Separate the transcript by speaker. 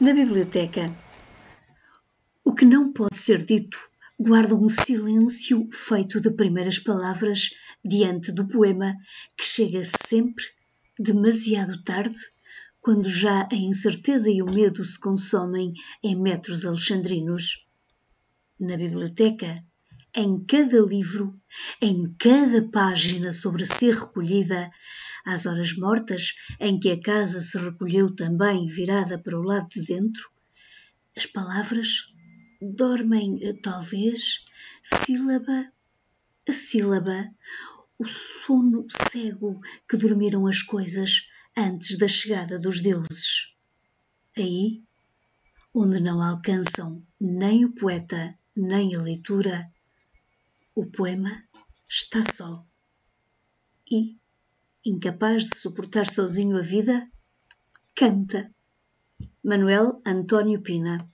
Speaker 1: Na biblioteca, o que não pode ser dito guarda um silêncio feito de primeiras palavras diante do poema que chega sempre demasiado tarde, quando já a incerteza e o medo se consomem em metros alexandrinos. Na biblioteca, em cada livro, em cada página sobre ser recolhida, às horas mortas em que a casa se recolheu também virada para o lado de dentro, as palavras dormem talvez sílaba a sílaba, o sono cego que dormiram as coisas antes da chegada dos deuses. Aí, onde não alcançam nem o poeta nem a leitura, o poema está só. E, incapaz de suportar sozinho a vida, canta. Manuel António Pina